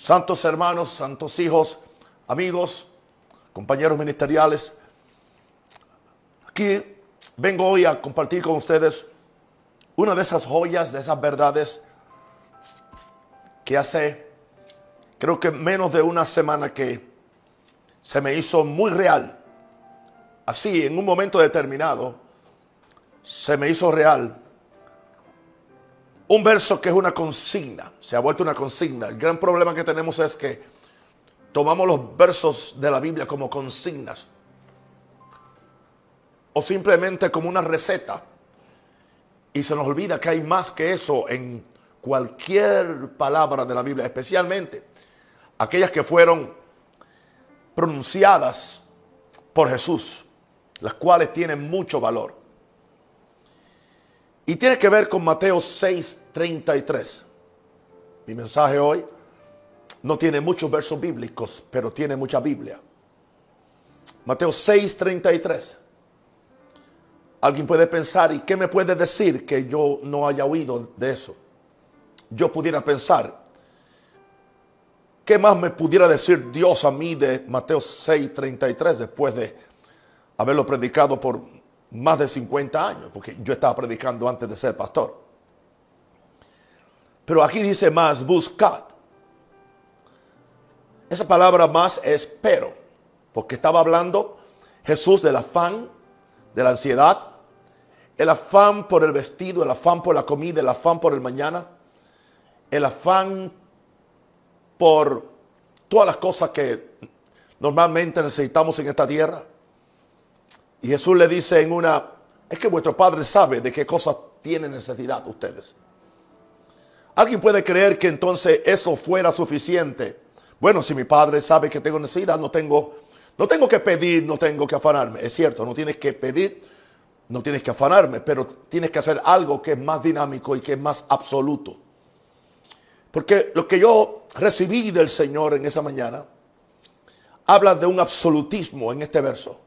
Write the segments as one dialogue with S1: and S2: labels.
S1: santos hermanos, santos hijos, amigos, compañeros ministeriales. Aquí vengo hoy a compartir con ustedes una de esas joyas, de esas verdades que hace, creo que menos de una semana que se me hizo muy real. Así, en un momento determinado, se me hizo real un verso que es una consigna, se ha vuelto una consigna. El gran problema que tenemos es que tomamos los versos de la Biblia como consignas o simplemente como una receta y se nos olvida que hay más que eso en cualquier palabra de la Biblia, especialmente aquellas que fueron pronunciadas por Jesús, las cuales tienen mucho valor. Y tiene que ver con Mateo 6, 33. Mi mensaje hoy no tiene muchos versos bíblicos, pero tiene mucha Biblia. Mateo 6, 33. Alguien puede pensar, ¿y qué me puede decir que yo no haya oído de eso? Yo pudiera pensar, ¿qué más me pudiera decir Dios a mí de Mateo 6, 33 después de haberlo predicado por más de 50 años? Porque yo estaba predicando antes de ser pastor. Pero aquí dice más, buscad. Esa palabra más es pero, porque estaba hablando Jesús del afán, de la ansiedad, el afán por el vestido, el afán por la comida, el afán por el mañana, el afán por todas las cosas que normalmente necesitamos en esta tierra. Y Jesús le dice en una, es que vuestro Padre sabe de qué cosas tienen necesidad ustedes. Alguien puede creer que entonces eso fuera suficiente. Bueno, si mi padre sabe que tengo necesidad, no tengo, no tengo que pedir, no tengo que afanarme. Es cierto, no tienes que pedir, no tienes que afanarme, pero tienes que hacer algo que es más dinámico y que es más absoluto. Porque lo que yo recibí del Señor en esa mañana habla de un absolutismo en este verso.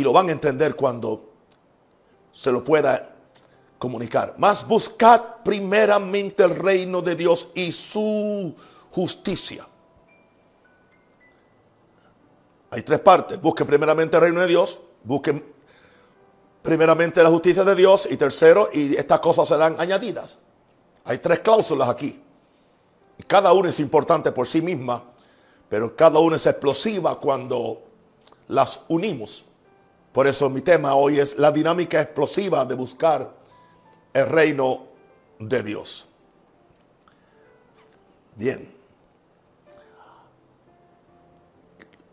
S1: Y lo van a entender cuando se lo pueda comunicar. Más buscad primeramente el reino de Dios y su justicia. Hay tres partes. Busquen primeramente el reino de Dios. Busquen primeramente la justicia de Dios. Y tercero, y estas cosas serán añadidas. Hay tres cláusulas aquí. Y cada una es importante por sí misma. Pero cada una es explosiva cuando las unimos. Por eso mi tema hoy es la dinámica explosiva de buscar el reino de Dios. Bien.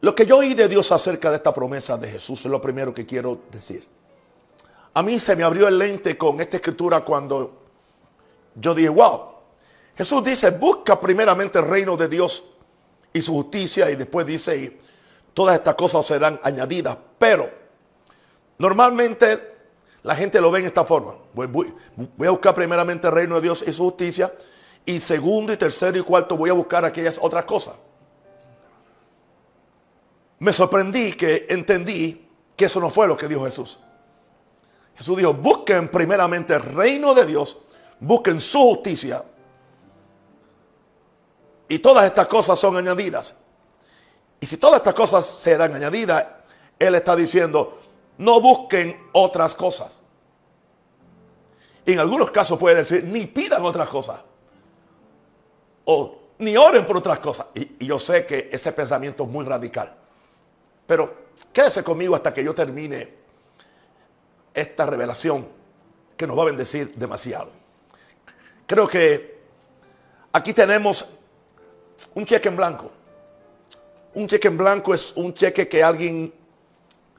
S1: Lo que yo oí de Dios acerca de esta promesa de Jesús es lo primero que quiero decir. A mí se me abrió el lente con esta escritura cuando yo dije, wow, Jesús dice, busca primeramente el reino de Dios y su justicia y después dice, y todas estas cosas serán añadidas. Pero normalmente la gente lo ve en esta forma. Voy, a buscar primeramente el reino de Dios y su justicia. Y segundo y tercero y cuarto voy a buscar aquellas otras cosas. Me sorprendí que entendí que eso no fue lo que dijo Jesús. Jesús dijo, busquen primeramente el reino de Dios, busquen su justicia. Y todas estas cosas son añadidas. Y si todas estas cosas serán añadidas, Él está diciendo, no busquen otras cosas. En algunos casos puede decir, ni pidan otras cosas. O ni oren por otras cosas. Y, yo sé que ese pensamiento es muy radical. Pero quédese conmigo hasta que yo termine esta revelación que nos va a bendecir demasiado. Creo que aquí tenemos un cheque en blanco. Un cheque en blanco es un cheque que alguien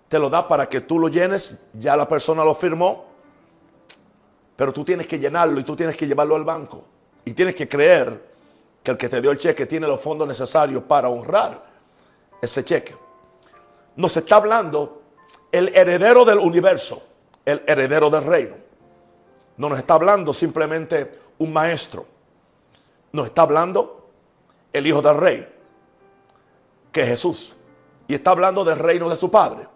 S1: te lo da para que tú lo llenes, ya la persona lo firmó, pero tú tienes que llenarlo y tú tienes que llevarlo al banco. Y tienes que creer que el que te dio el cheque tiene los fondos necesarios para honrar ese cheque. Nos está hablando el heredero del universo, el heredero del reino. No nos está hablando simplemente un maestro. Nos está hablando el hijo del rey, que es Jesús. Y está hablando del reino de su padre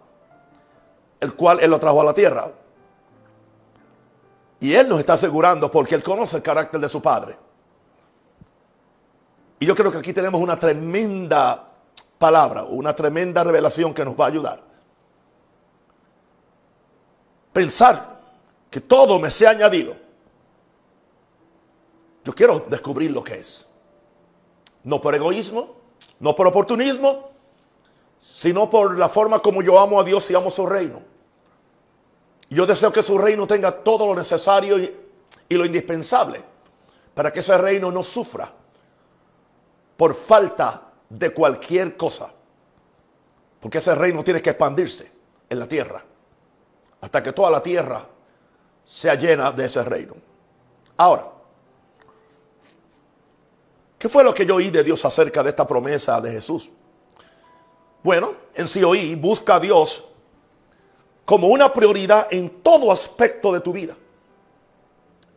S1: el cual Él lo trajo a la tierra. Y Él nos está asegurando porque Él conoce el carácter de su Padre. Y yo creo que aquí tenemos una tremenda palabra, una tremenda revelación que nos va a ayudar. Pensar que todo me sea añadido. Yo quiero descubrir lo que es. No por egoísmo, no por oportunismo, sino por la forma como yo amo a Dios y amo su reino. Yo deseo que su reino tenga todo lo necesario y, y lo indispensable para que ese reino no sufra por falta de cualquier cosa. Porque ese reino tiene que expandirse en la tierra hasta que toda la tierra sea llena de ese reino. Ahora, ¿qué fue lo que yo oí de Dios acerca de esta promesa de Jesús? Bueno, en sí oí, busca a Dios como una prioridad en todo aspecto de tu vida.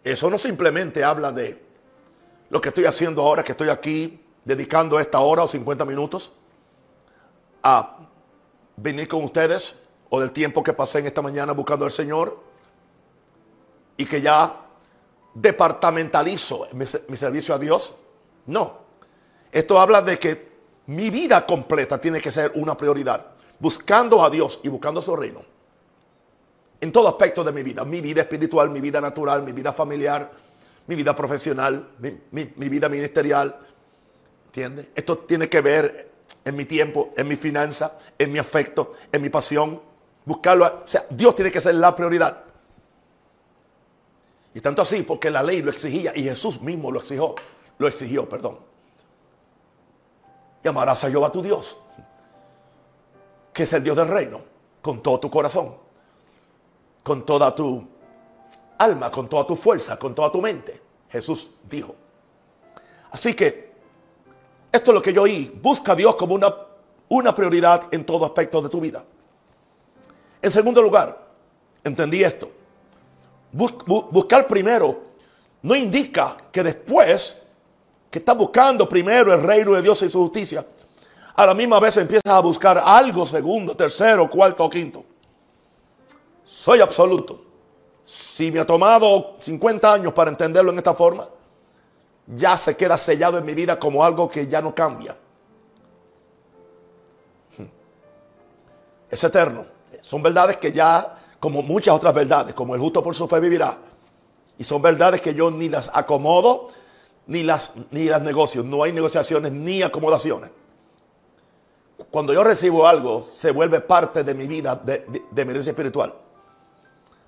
S1: Eso no simplemente habla de lo que estoy haciendo ahora, que estoy aquí dedicando esta hora o 50 minutos a venir con ustedes o del tiempo que pasé en esta mañana buscando al Señor y que ya departamentalizo mi, mi servicio a Dios. No. Esto habla de que mi vida completa tiene que ser una prioridad, buscando a Dios y buscando su reino. En todo aspecto de mi vida, mi vida espiritual, mi vida natural, mi vida familiar, mi vida profesional, mi, vida ministerial. ¿Entiendes? Esto tiene que ver en mi tiempo, en mi finanza, en mi afecto, en mi pasión. Buscarlo. O sea, Dios tiene que ser la prioridad. Y tanto así porque la ley lo exigía y Jesús mismo lo exigió. Lo exigió, perdón. Y amarás a Jehová tu Dios, que es el Dios del reino, con todo tu corazón, con toda tu alma, con toda tu fuerza, con toda tu mente. Jesús dijo. Así que esto es lo que yo oí. Busca a Dios como una, una prioridad en todo aspecto de tu vida. En segundo lugar, entendí esto. buscar primero no indica que después que estás buscando primero el reino de Dios y su justicia, a la misma vez empiezas a buscar algo segundo, tercero, cuarto o quinto. Soy absoluto. Si me ha tomado 50 años para entenderlo en esta forma, ya se queda sellado en mi vida como algo que ya no cambia. Es eterno. Son verdades que ya, como muchas otras verdades, como el justo por su fe vivirá. Y son verdades que yo ni las acomodo, ni las, ni las negocio. No hay negociaciones ni acomodaciones. Cuando yo recibo algo, se vuelve parte de mi vida, de, de, mi herencia espiritual.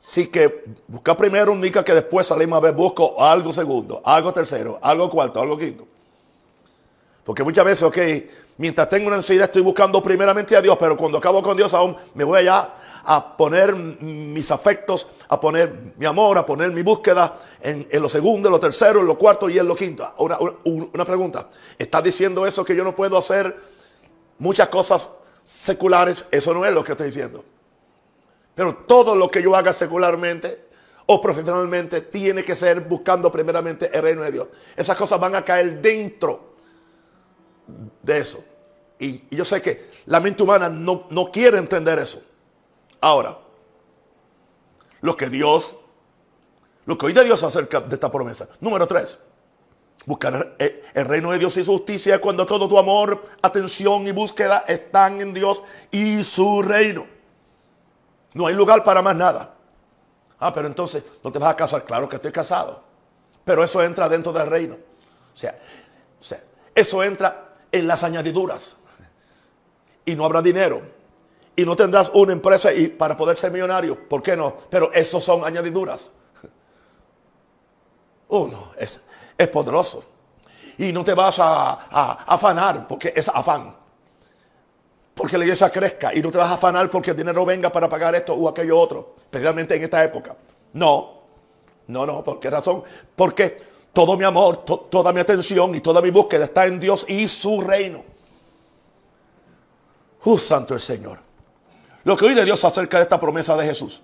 S1: Así que busca primero indica que después salimos a ver, busco algo segundo, algo tercero, algo cuarto, algo quinto. Porque muchas veces, ok, mientras tengo una necesidad estoy buscando primeramente a Dios, pero cuando acabo con Dios aún me voy allá a poner mis afectos, a poner mi amor, a poner mi búsqueda en, lo segundo, en lo tercero, en lo cuarto y en lo quinto. Una, una pregunta, ¿está diciendo eso que yo no puedo hacer muchas cosas seculares? Eso no es lo que estoy diciendo. Pero todo lo que yo haga secularmente o profesionalmente tiene que ser buscando primeramente el reino de Dios. Esas cosas van a caer dentro de eso. Y, yo sé que la mente humana no, no quiere entender eso. Ahora, lo que Dios, lo que oí de Dios acerca de esta promesa. Número tres, buscar el reino de Dios y su justicia cuando todo tu amor, atención y búsqueda están en Dios y su reino. No hay lugar para más nada. Ah, pero entonces no te vas a casar. Claro que estoy casado. Pero eso entra dentro del reino. O sea, o sea eso entra en las añadiduras. Y no habrá dinero. Y no tendrás una empresa y para poder ser millonario. ¿Por qué no? Pero eso son añadiduras. Uno, es, es poderoso. Y no te vas a, a afanar porque es afán porque la iglesia crezca y no te vas a afanar porque el dinero venga para pagar esto o aquello otro, especialmente en esta época. No, no, no, ¿por qué razón? Porque todo mi amor, toda mi atención y toda mi búsqueda está en Dios y su reino. ¡Uh, santo el Señor! Lo que oí de Dios acerca de esta promesa de Jesús.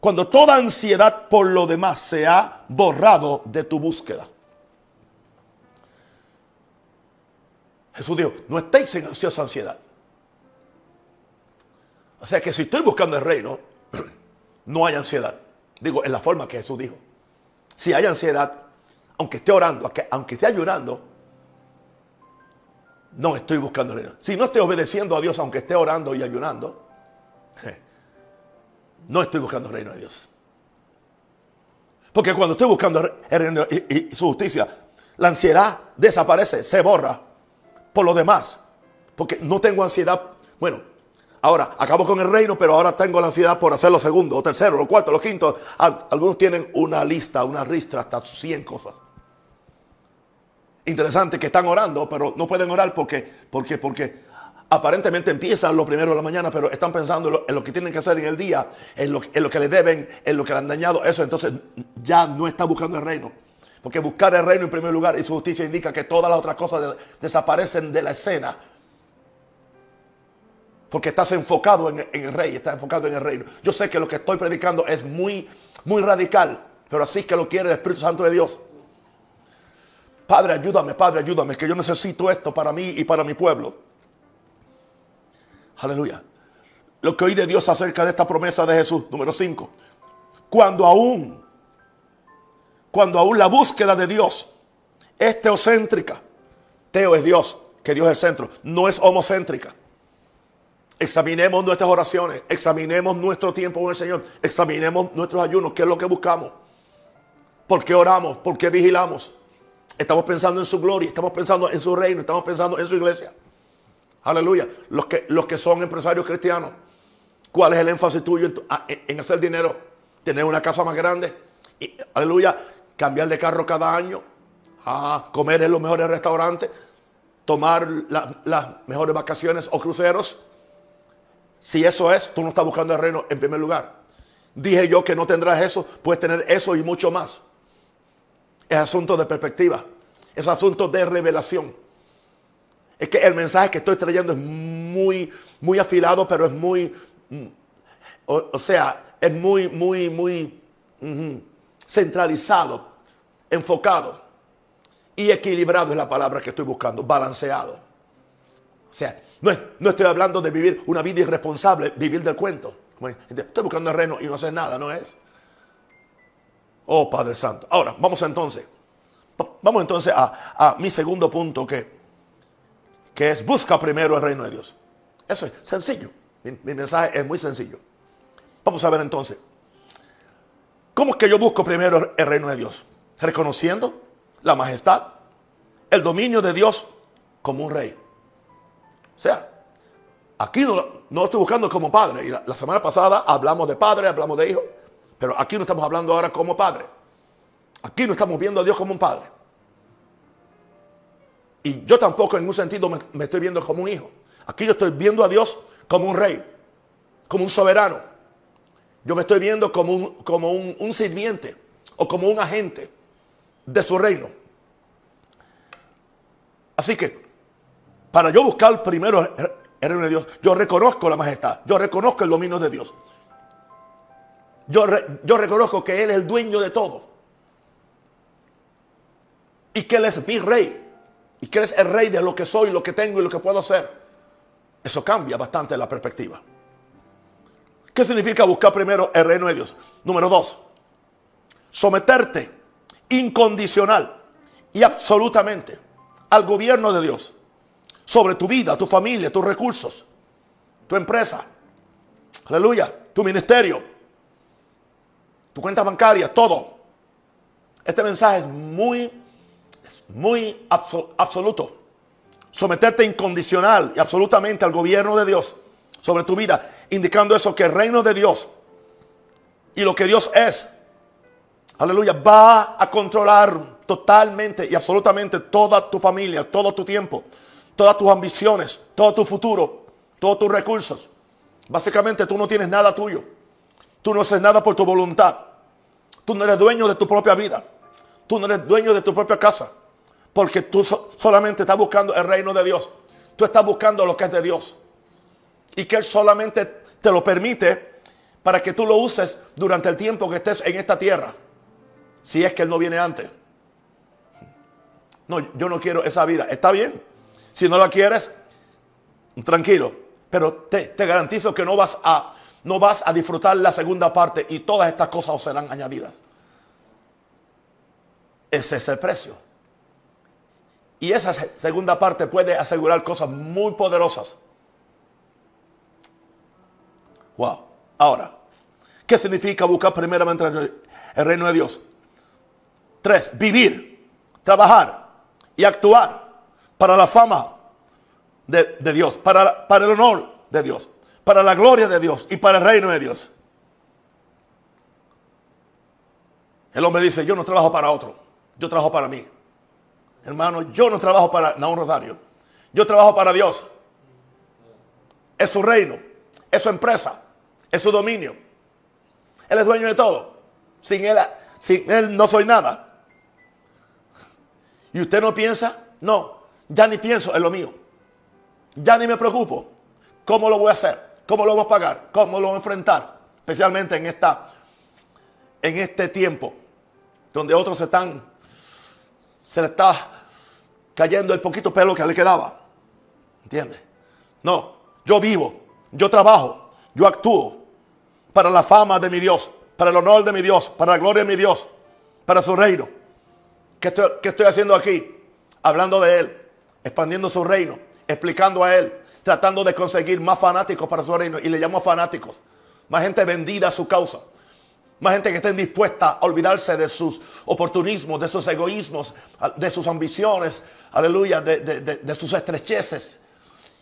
S1: Cuando toda ansiedad por lo demás se ha borrado de tu búsqueda. Jesús dijo, no estéis en ansiosa ansiedad. Sea que si estoy buscando el reino, no hay ansiedad. Digo, en la forma que Jesús dijo. Si hay ansiedad, aunque esté orando, aunque esté ayunando, no estoy buscando el reino. Si no estoy obedeciendo a Dios, aunque esté orando y ayunando, no estoy buscando el reino de Dios. Porque cuando estoy buscando el reino y, su justicia, la ansiedad desaparece, se borra por lo demás. Porque no tengo ansiedad. Bueno, ahora acabo con el reino, pero ahora tengo la ansiedad por hacer lo segundo, o tercero, lo cuarto, lo quinto. Algunos tienen una lista, una ristra, hasta 100 cosas. Interesante que están orando, pero no pueden orar porque, porque, porque aparentemente empiezan lo primero de la mañana, pero están pensando en lo, que tienen que hacer en el día, en lo, en lo, que le deben, en lo que le han dañado. Eso entonces ya no está buscando el reino. Porque buscar el reino en primer lugar y su justicia indica que todas las otras cosas desaparecen de la escena. Porque estás enfocado en, el rey, estás enfocado en el reino. Yo sé que lo que estoy predicando es muy, muy radical, pero así es que lo quiere el Espíritu Santo de Dios. Padre, ayúdame, Padre, ayúdame, que yo necesito esto para mí y para mi pueblo. Aleluya. Lo que oí de Dios acerca de esta promesa de Jesús, número 5. Cuando aún, cuando aún la búsqueda de Dios es teocéntrica, teo es Dios, que Dios es el centro, no es homocéntrica. Examinemos nuestras oraciones, examinemos nuestro tiempo con el Señor, examinemos nuestros ayunos, qué es lo que buscamos, por qué oramos, por qué vigilamos. Estamos pensando en su gloria, estamos pensando en su reino, estamos pensando en su iglesia. Aleluya. Los que, los que son empresarios cristianos. ¿Cuál es el énfasis tuyo en, hacer dinero? Tener una casa más grande. aleluya. Cambiar de carro cada año. Ah, comer en los mejores restaurantes. Tomar las mejores vacaciones o cruceros. Si eso es, tú no estás buscando el reino en primer lugar. Dije yo que no tendrás eso, puedes tener eso y mucho más. Es asunto de perspectiva. Es asunto de revelación. Es que el mensaje que estoy trayendo es muy, muy afilado, pero es muy, mm, o, sea, es muy, muy, muy centralizado, enfocado y equilibrado es la palabra que estoy buscando, balanceado. O sea, no, no estoy hablando de vivir una vida irresponsable, vivir del cuento. Estoy buscando el reino y no hacer nada, no es. Oh Padre Santo. Ahora, vamos entonces. Vamos entonces a, mi segundo punto que que es busca primero el reino de Dios. Eso es sencillo. Mi, mensaje es muy sencillo. Vamos a ver entonces. ¿Cómo es que yo busco primero el reino de Dios? Reconociendo la majestad, el dominio de Dios como un rey. O sea, aquí no, no estoy buscando como padre. La, semana pasada hablamos de padre, hablamos de hijo. Pero aquí no estamos hablando ahora como padre. Aquí no estamos viendo a Dios como un padre. Y yo tampoco en un sentido me, estoy viendo como un hijo. Aquí yo estoy viendo a Dios como un rey, como un soberano. Yo me estoy viendo como un, como un, sirviente o como un agente de su reino. Así que, para yo buscar primero el, reino de Dios, yo reconozco la majestad, yo reconozco el dominio de Dios. Yo, yo reconozco que Él es el dueño de todo. Y que Él es mi rey y que eres el rey de lo que soy, lo que tengo y lo que puedo hacer, eso cambia bastante la perspectiva. ¿Qué significa buscar primero el reino de Dios? Número dos, someterte incondicional y absolutamente al gobierno de Dios sobre tu vida, tu familia, tus recursos, tu empresa, aleluya, tu ministerio, tu cuenta bancaria, todo. Este mensaje es muy muy absoluto. Someterte incondicional y absolutamente al gobierno de Dios sobre tu vida, indicando eso que el reino de Dios y lo que Dios es, aleluya, va a controlar totalmente y absolutamente toda tu familia, todo tu tiempo, todas tus ambiciones, todo tu futuro, todos tus recursos. Básicamente tú no tienes nada tuyo. Tú no haces nada por tu voluntad. Tú no eres dueño de tu propia vida. Tú no eres dueño de tu propia casa. Porque tú solamente estás buscando el reino de Dios. Tú estás buscando lo que es de Dios. Y que Él solamente te lo permite para que tú lo uses durante el tiempo que estés en esta tierra. Si es que Él no viene antes. No, yo no quiero esa vida. Está bien. Si no la quieres, tranquilo. Pero te, te garantizo que no vas, a, no vas a disfrutar la segunda parte y todas estas cosas os serán añadidas. Ese es el precio. Y esa segunda parte puede asegurar cosas muy poderosas. Wow. Ahora, ¿qué significa buscar primeramente el reino de Dios? Tres, vivir, trabajar y actuar para la fama de, Dios, para, para el honor de Dios, para la gloria de Dios y para el reino de Dios. El hombre dice, yo no trabajo para otro, yo trabajo para mí. Hermano, yo no trabajo para un Rosario, yo trabajo para Dios. Es su reino, es su empresa, es su dominio. Él es dueño de todo. Sin él, sin él no soy nada. ¿Y usted no piensa? No, ya ni pienso en lo mío. Ya ni me preocupo. ¿Cómo lo voy a hacer? ¿Cómo lo voy a pagar? ¿Cómo lo voy a enfrentar? Especialmente en, esta, en este tiempo donde otros están, se le está cayendo el poquito pelo que le quedaba. ¿Entiende? No, yo vivo, yo trabajo, yo actúo para la fama de mi Dios, para el honor de mi Dios, para la gloria de mi Dios, para su reino. ¿Qué estoy, qué estoy haciendo aquí? Hablando de Él, expandiendo su reino, explicando a Él, tratando de conseguir más fanáticos para su reino. Y le llamo fanáticos. Más gente vendida a su causa. Más gente que esté dispuesta a olvidarse de sus oportunismos, de sus egoísmos, de sus ambiciones, aleluya, de, sus estrecheces.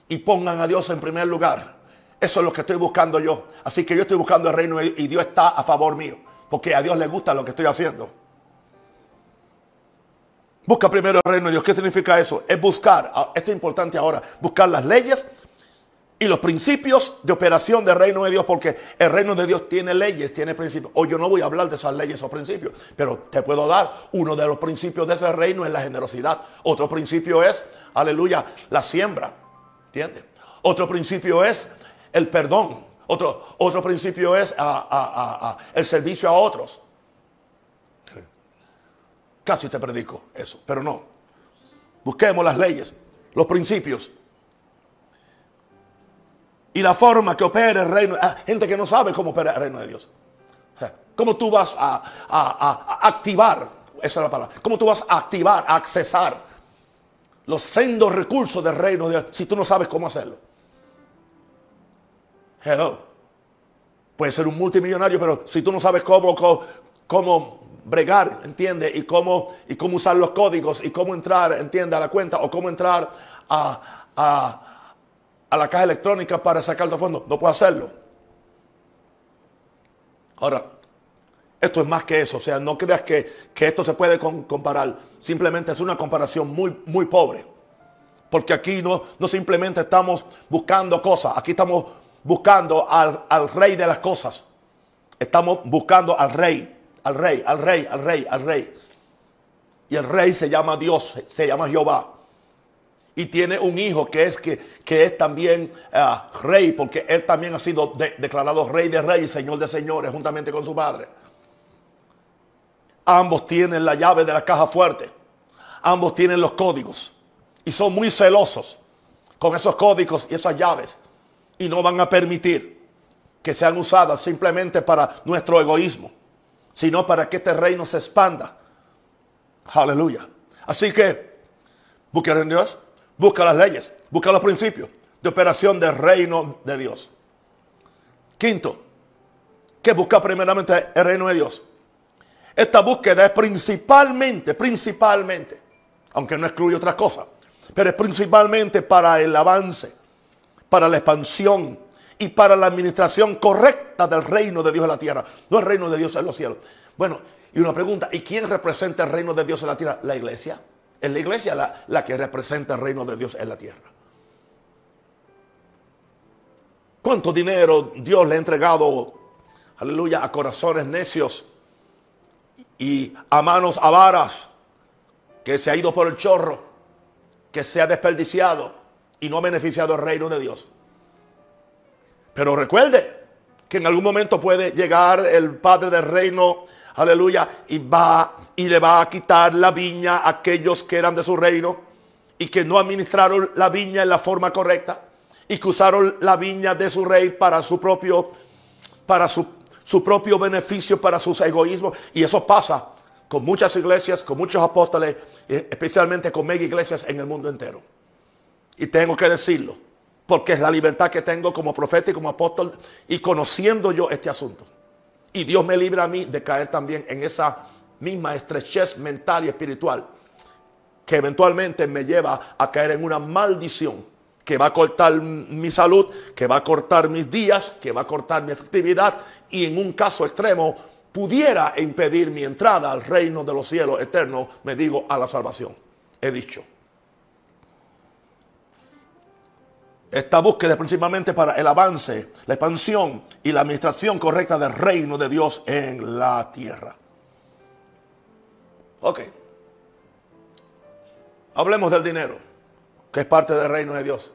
S1: Y pongan a Dios en primer lugar. Eso es lo que estoy buscando yo. Así que yo estoy buscando el reino y Dios está a favor mío. Porque a Dios le gusta lo que estoy haciendo. Busca primero el reino de Dios. ¿Qué significa eso? Es buscar, ah, esto es importante ahora, buscar las leyes y los principios de operación del reino de Dios, porque el reino de Dios tiene leyes, tiene principios. Hoy yo no voy a hablar de esas leyes o principios, pero te puedo dar uno de los principios de ese reino es la generosidad. Otro principio es, aleluya, la siembra. ¿Entiendes? Otro principio es el perdón. Otro, otro principio es ah, ah, el servicio a otros. Casi te predico eso, pero no. Busquemos las leyes, los principios y la forma que opera el reino. Ah, gente que no sabe cómo opera el reino de Dios. ¿Cómo tú vas a, activar? Esa es la palabra. ¿Cómo tú vas a activar, a accesar los sendos recursos del reino de Dios si tú no sabes cómo hacerlo? Hello. Puede ser un multimillonario, pero si tú no sabes cómo, cómo bregar, ¿entiende? Y cómo, y cómo usar los códigos y cómo entrar, ¿entiende? A la cuenta o cómo entrar a, a, la caja electrónica para sacar los fondos. No puedo hacerlo. Ahora, esto es más que eso. O sea, no creas que, esto se puede comparar. Simplemente es una comparación muy, muy pobre. Porque aquí no, no simplemente estamos buscando cosas. Aquí estamos buscando al, al rey de las cosas. Estamos buscando al rey al rey, al rey, al rey, al rey. Y el rey se llama Dios, se llama Jehová. Y tiene un hijo que es, que, que es también ah, rey, porque él también ha sido declarado rey de reyes, señor de señores, juntamente con su padre. Ambos tienen la llave de la caja fuerte. Ambos tienen los códigos. Y son muy celosos con esos códigos y esas llaves. Y no van a permitir que sean usadas simplemente para nuestro egoísmo sino para que este reino se expanda. Aleluya. Así que, busca en Dios, busca las leyes, busca los principios de operación del reino de Dios. Quinto, que busca primeramente el reino de Dios. Esta búsqueda es principalmente, principalmente, aunque no excluye otras cosas, pero es principalmente para el avance, para la expansión y para la administración correcta del reino de Dios en la tierra, no el reino de Dios en los cielos. Bueno, y una pregunta, ¿y quién representa el reino de Dios en la tierra? La iglesia. Es la iglesia la, la que representa el reino de Dios en la tierra. ¿Cuánto dinero Dios le ha entregado, aleluya, a corazones necios y a manos avaras que se ha ido por el chorro, que se ha desperdiciado y no ha beneficiado el reino de Dios? Pero recuerde que en algún momento puede llegar el Padre del Reino, aleluya, y va y le va a quitar la viña a aquellos que eran de su reino y que no administraron la viña en la forma correcta y que usaron la viña de su rey para su propio, para su, su propio beneficio, para sus egoísmos. Y eso pasa con muchas iglesias, con muchos apóstoles, especialmente con mega iglesias en el mundo entero. Y tengo que decirlo, porque es la libertad que tengo como profeta y como apóstol y conociendo yo este asunto. Y Dios me libra a mí de caer también en esa misma estrechez mental y espiritual que eventualmente me lleva a caer en una maldición que va a cortar mi salud, que va a cortar mis días, que va a cortar mi efectividad y en un caso extremo pudiera impedir mi entrada al reino de los cielos eternos, me digo, a la salvación. He dicho. Esta búsqueda es principalmente para el avance, la expansión y la administración correcta del reino de Dios en la tierra. Ok. Hablemos del dinero, que es parte del reino de Dios.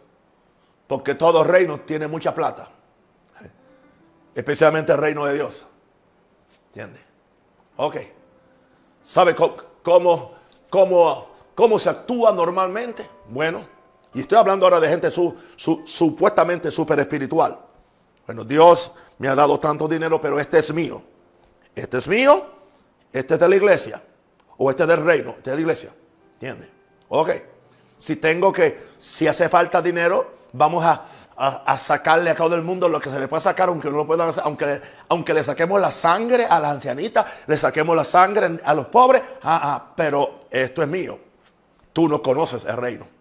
S1: Porque todo reino tiene mucha plata. Especialmente el reino de Dios. ¿Entiendes? Ok. ¿Sabe cómo, cómo, cómo, se actúa normalmente? Bueno, y estoy hablando ahora de gente supuestamente súper espiritual. Bueno, Dios me ha dado tanto dinero, pero este es mío. Este es mío, este es de la iglesia. O este es del reino, este es de la iglesia. ¿Entiendes? Ok. Si tengo que, si hace falta dinero, vamos a sacarle a todo el mundo lo que se le puede sacar, aunque no lo puedan hacer, aunque, aunque le saquemos la sangre a las ancianitas, le saquemos la sangre a los pobres, ah, ah, pero esto es mío. Tú no conoces el reino.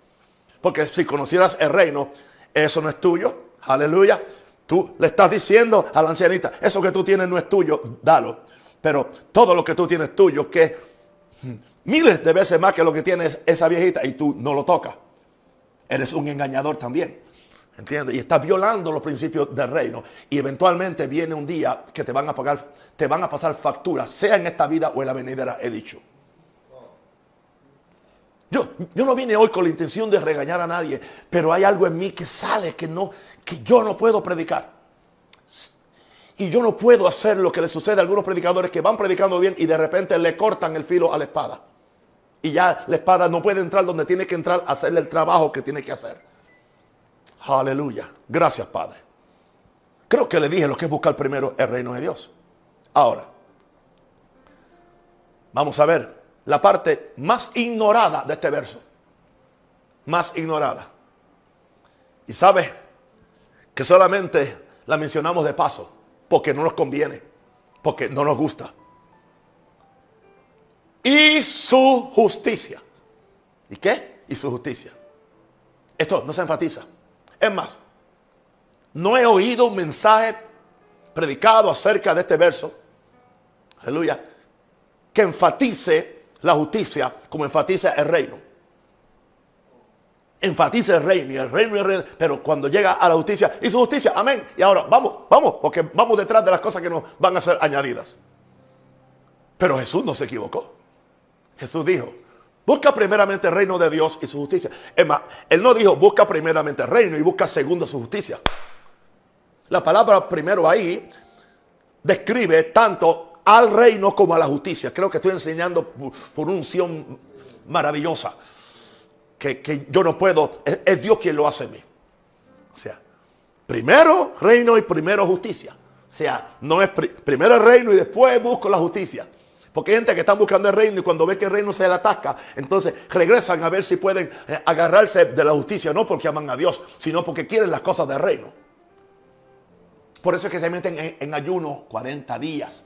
S1: Porque si conocieras el reino, eso no es tuyo. Aleluya. Tú le estás diciendo a la ancianita, eso que tú tienes no es tuyo, dalo. Pero todo lo que tú tienes es tuyo, que miles de veces más que lo que tienes esa viejita y tú no lo tocas. Eres un engañador también. ¿Entiendes? Y estás violando los principios del reino. Y eventualmente viene un día que te van a pagar, te van a pasar facturas, sea en esta vida o en la venidera, he dicho. Yo, yo no vine hoy con la intención de regañar a nadie, pero hay algo en mí que sale que no, que yo no puedo predicar. Y yo no puedo hacer lo que le sucede a algunos predicadores que van predicando bien y de repente le cortan el filo a la espada. Y ya la espada no puede entrar donde tiene que entrar a hacerle el trabajo que tiene que hacer. Aleluya. Gracias, Padre. Creo que le dije lo que es buscar primero el reino de Dios. Ahora, vamos a ver la parte más ignorada de este verso. Más ignorada. Y sabes que solamente la mencionamos de paso, porque no nos conviene, porque no nos gusta. Y su justicia. ¿Y qué? Y su justicia. Esto no se enfatiza. Es más, no he oído un mensaje predicado acerca de este verso, aleluya, que enfatice la justicia como enfatiza el reino. Enfatiza el reino y el reino y el reino, pero cuando llega a la justicia, y su justicia, amén. Y ahora vamos, vamos, porque vamos detrás de las cosas que nos van a ser añadidas. Pero Jesús no se equivocó. Jesús dijo, Busca primeramente el reino de Dios y su justicia. Es más, él no dijo busca primeramente el reino y busca segundo su justicia. La palabra primero ahí describe tanto al reino como a la justicia. Creo que estoy enseñando por, unción maravillosa. Que, yo no puedo, es, Dios quien lo hace en mí. O sea, primero reino y primero justicia. O sea, no es primero el reino y después busco la justicia. Porque hay gente que está buscando el reino y cuando ve que el reino se le ataca, entonces regresan a ver si pueden eh, agarrarse de la justicia, no porque aman a Dios, sino porque quieren las cosas del reino. Por eso es que se meten en, en ayuno 40 días.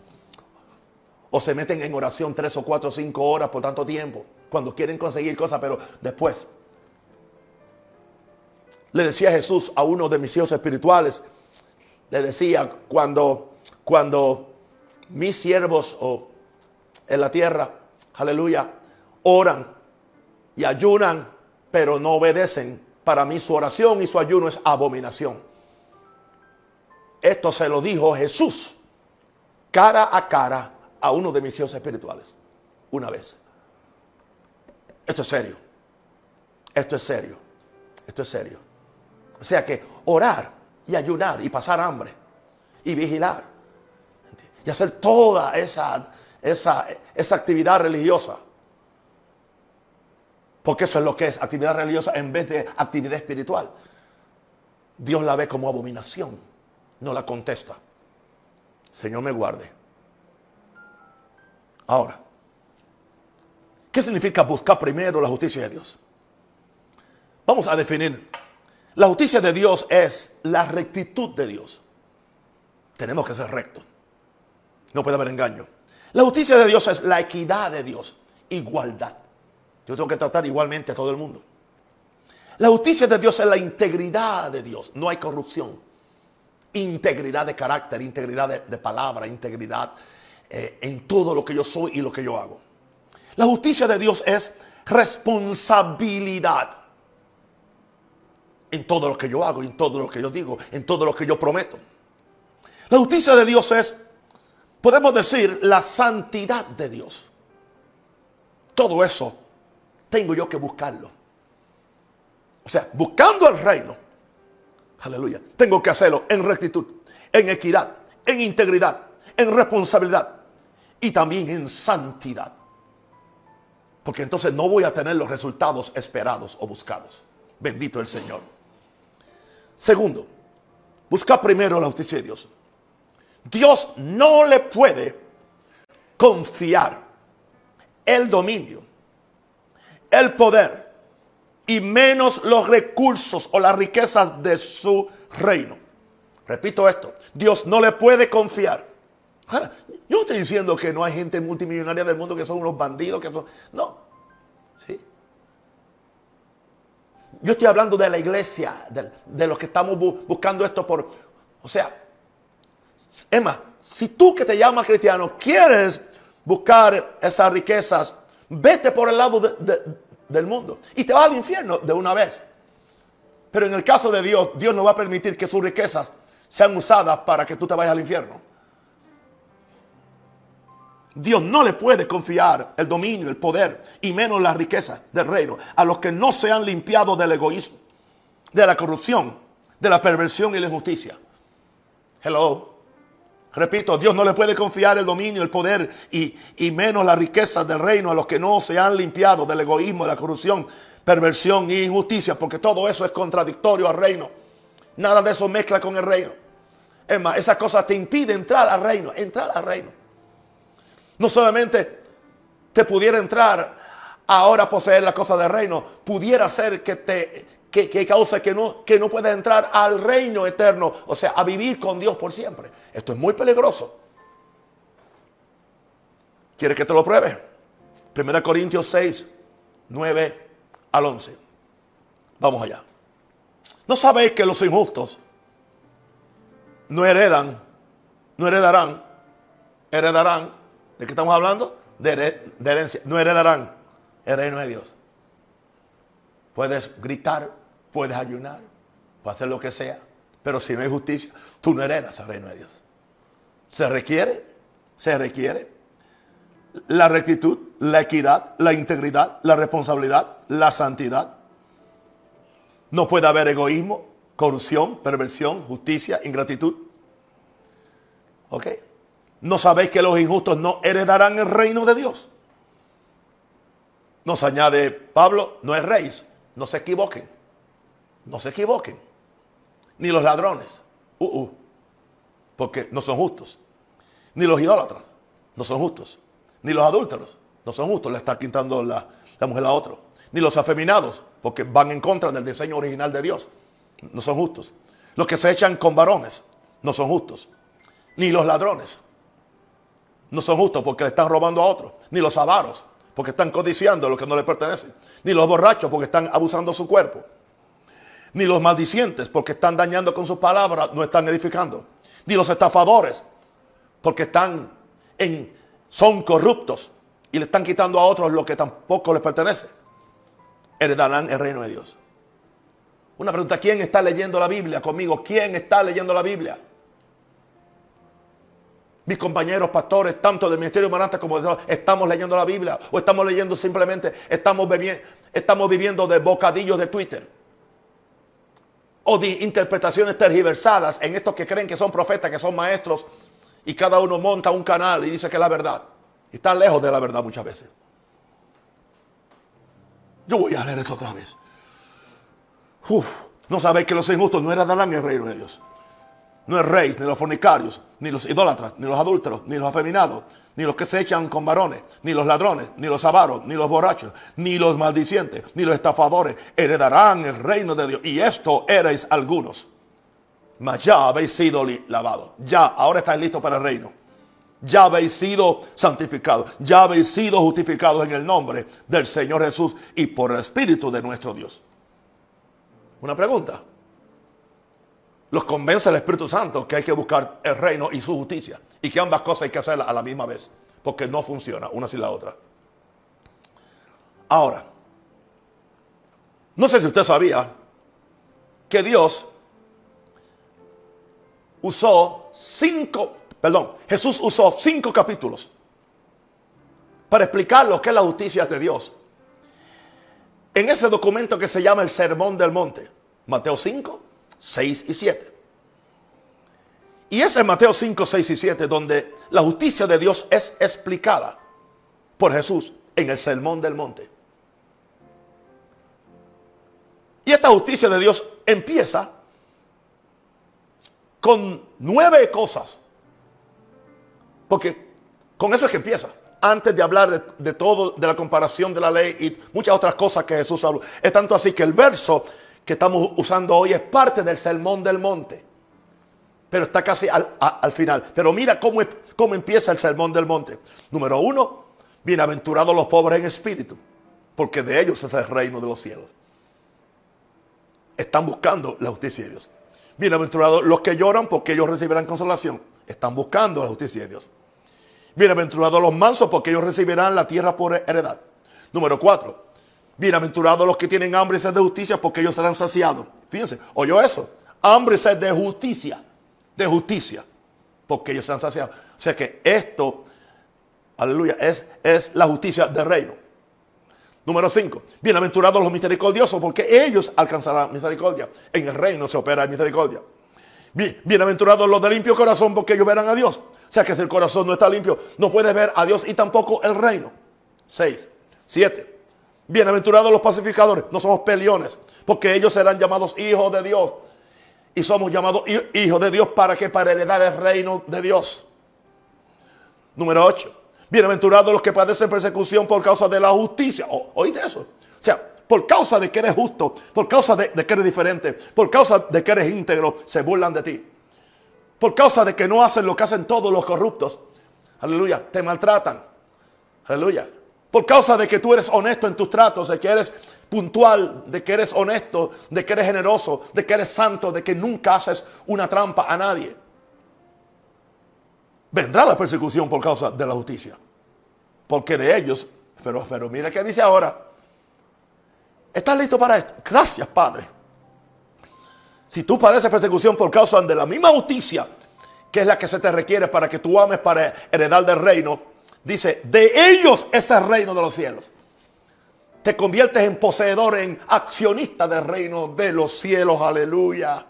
S1: O se meten en oración 3 o 4 o 5 horas por tanto tiempo. Cuando quieren conseguir cosas, pero después. Le decía Jesús a uno de mis hijos espirituales, le decía, cuando, cuando mis siervos o en la tierra, aleluya, oran y ayunan, pero no obedecen. Para mí su oración y su ayuno es abominación. Esto se lo dijo Jesús cara a cara a uno de mis hijos espirituales. Una vez. Esto es serio. Esto es serio. Esto es serio. O sea que orar y ayunar y pasar hambre y vigilar y hacer toda esa esa, esa actividad religiosa. Porque eso es lo que es actividad religiosa en vez de actividad espiritual. Dios la ve como abominación, no la contesta. Señor me guarde. Ahora, ¿Qué significa buscar primero la justicia de Dios? Vamos a definir. La justicia de Dios es la rectitud de Dios. Tenemos que ser rectos. No puede haber engaño. La justicia de Dios es la equidad de Dios. Igualdad. Yo tengo que tratar igualmente a todo el mundo. La justicia de Dios es la integridad de Dios. No hay corrupción. Integridad de carácter, integridad de, palabra, integridad eh, en todo lo que yo soy y lo que yo hago. La justicia de Dios es responsabilidad en todo lo que yo hago, en todo lo que yo digo, en todo lo que yo prometo. La justicia de Dios es, podemos decir, la santidad de Dios. Todo eso tengo yo que buscarlo. O sea, buscando el reino. Aleluya. Tengo que hacerlo en rectitud, en equidad, en integridad, en responsabilidad y también en santidad. Porque entonces no voy a tener los resultados esperados o buscados. Bendito el Señor. Segundo, busca primero la justicia de Dios. Dios no le puede confiar el dominio, el poder y menos los recursos o las riquezas de su reino. Repito esto, Dios no le puede confiar. Yo estoy diciendo que no hay gente multimillonaria del mundo que son unos bandidos, que son... No. ¿Sí? Yo estoy hablando de la iglesia, de, de los que estamos buscando esto por... O sea, Emma, si tú que te llamas cristiano quieres buscar esas riquezas, vete por el lado del mundo y te vas al infierno de una vez. Pero en el caso de Dios, Dios no va a permitir que sus riquezas sean usadas para que tú te vayas al infierno. Dios no le puede confiar el dominio, el poder y menos la riqueza del reino a los que no se han limpiado del egoísmo, de la corrupción, de la perversión y la injusticia. Hello. Repito, Dios no le puede confiar el dominio, el poder y, y menos la riqueza del reino a los que no se han limpiado del egoísmo, de la corrupción, perversión y injusticia, porque todo eso es contradictorio al reino. Nada de eso mezcla con el reino. Es más, esa cosa te impide entrar al reino, entrar al reino. No solamente te pudiera entrar ahora a poseer la cosa del reino, pudiera ser que te que, causa que no, que no puedas entrar al reino eterno, o sea, a vivir con Dios por siempre. Esto es muy peligroso. ¿Quieres que te lo pruebe? 1 Corintios 6, 9 al 11. Vamos allá. ¿No sabéis que los injustos no heredan, no heredarán, heredarán ¿De qué estamos hablando? De, herencia. No heredarán el reino de Dios. Puedes gritar, puedes ayunar, puedes hacer lo que sea. Pero si no hay justicia, tú no heredas el reino de Dios. Se requiere, se requiere la rectitud, la equidad, la integridad, la responsabilidad, la santidad. No puede haber egoísmo, corrupción, perversión, justicia, ingratitud. ¿Ok? ¿No sabéis que los injustos no heredarán el reino de Dios? Nos añade Pablo, no es rey, no se equivoquen, no se equivoquen, ni los ladrones, uh, uh, porque no son justos, ni los idólatras, no son justos, ni los adúlteros, no son justos, le está quitando la, la mujer a otro, ni los afeminados, porque van en contra del diseño original de Dios, no son justos, los que se echan con varones, no son justos, ni los ladrones, no son justos porque le están robando a otros, ni los avaros porque están codiciando lo que no les pertenece, ni los borrachos porque están abusando su cuerpo, ni los maldicientes porque están dañando con sus palabras, no están edificando, ni los estafadores porque están en, son corruptos y le están quitando a otros lo que tampoco les pertenece. Heredarán el reino de Dios. Una pregunta, ¿quién está leyendo la Biblia conmigo? ¿Quién está leyendo la Biblia? Mis compañeros pastores, tanto del Ministerio Maranta como de estamos leyendo la Biblia o estamos leyendo simplemente, estamos, estamos viviendo de bocadillos de Twitter o de interpretaciones tergiversadas en estos que creen que son profetas, que son maestros y cada uno monta un canal y dice que es la verdad. Y está lejos de la verdad muchas veces. Yo voy a leer esto otra vez. no sabéis que los injustos no heredarán el reino de Dios. No es rey, ni los fornicarios, ni los idólatras, ni los adúlteros, ni los afeminados, ni los que se echan con varones, ni los ladrones, ni los avaros, ni los borrachos, ni los maldicientes, ni los estafadores heredarán el reino de Dios. Y esto erais algunos. Mas ya habéis sido lavados. Ya, ahora estáis listos para el reino. Ya habéis sido santificados. Ya habéis sido justificados en el nombre del Señor Jesús y por el Espíritu de nuestro Dios. Una pregunta. Los convence el Espíritu Santo que hay que buscar el reino y su justicia. Y que ambas cosas hay que hacerlas a la misma vez. Porque no funciona una sin la otra. Ahora, no sé si usted sabía que Dios usó cinco, perdón, Jesús usó cinco capítulos para explicar lo que es la justicia de Dios. En ese documento que se llama el Sermón del Monte, Mateo 5, 6 y 7. Y es Mateo 5, 6 y 7, donde la justicia de Dios es explicada por Jesús en el Sermón del Monte. Y esta justicia de Dios empieza con nueve cosas. Porque con eso es que empieza. Antes de hablar de, de, todo, de la comparación de la ley y muchas otras cosas que Jesús habló. Es tanto así que el verso que estamos usando hoy es parte del sermón del monte. Pero está casi al, al final. Pero mira cómo, cómo empieza el sermón del monte. Número uno, bienaventurados los pobres en espíritu, porque de ellos es el reino de los cielos. Están buscando la justicia de Dios. Bienaventurados los que lloran, porque ellos recibirán consolación. Están buscando la justicia de Dios. Bienaventurados los mansos, porque ellos recibirán la tierra por heredad. Número cuatro, Bienaventurados los que tienen hambre y sed de justicia, porque ellos serán saciados. Fíjense, oyó eso. Hambre y sed de justicia. De justicia. Porque ellos serán saciados. O sea que esto, aleluya, es, es la justicia del reino. Número 5. Bienaventurados los misericordiosos, porque ellos alcanzarán misericordia. En el reino se opera misericordia. bienaventurados los de limpio corazón, porque ellos verán a Dios. O sea que si el corazón no está limpio, no puede ver a Dios y tampoco el reino. 6. 7. Bienaventurados los pacificadores, no somos peleones, porque ellos serán llamados hijos de Dios. Y somos llamados hijos de Dios para que para heredar el reino de Dios. Número 8. Bienaventurados los que padecen persecución por causa de la justicia. ¿Oíste eso? O sea, por causa de que eres justo, por causa de, de, que eres diferente, por causa de que eres íntegro, se burlan de ti. Por causa de que no hacen lo que hacen todos los corruptos. Aleluya, te maltratan. Aleluya. Por causa de que tú eres honesto en tus tratos, de que eres puntual, de que eres honesto, de que eres generoso, de que eres santo, de que nunca haces una trampa a nadie. Vendrá la persecución por causa de la justicia. Porque de ellos, pero, pero mira qué dice ahora. ¿Estás listo para esto? Gracias, Padre. Si tú padeces persecución por causa de la misma justicia, que es la que se te requiere para que tú ames para heredar del reino, Dice, de ellos es el reino de los cielos. Te conviertes en poseedor, en accionista del reino de los cielos. Aleluya.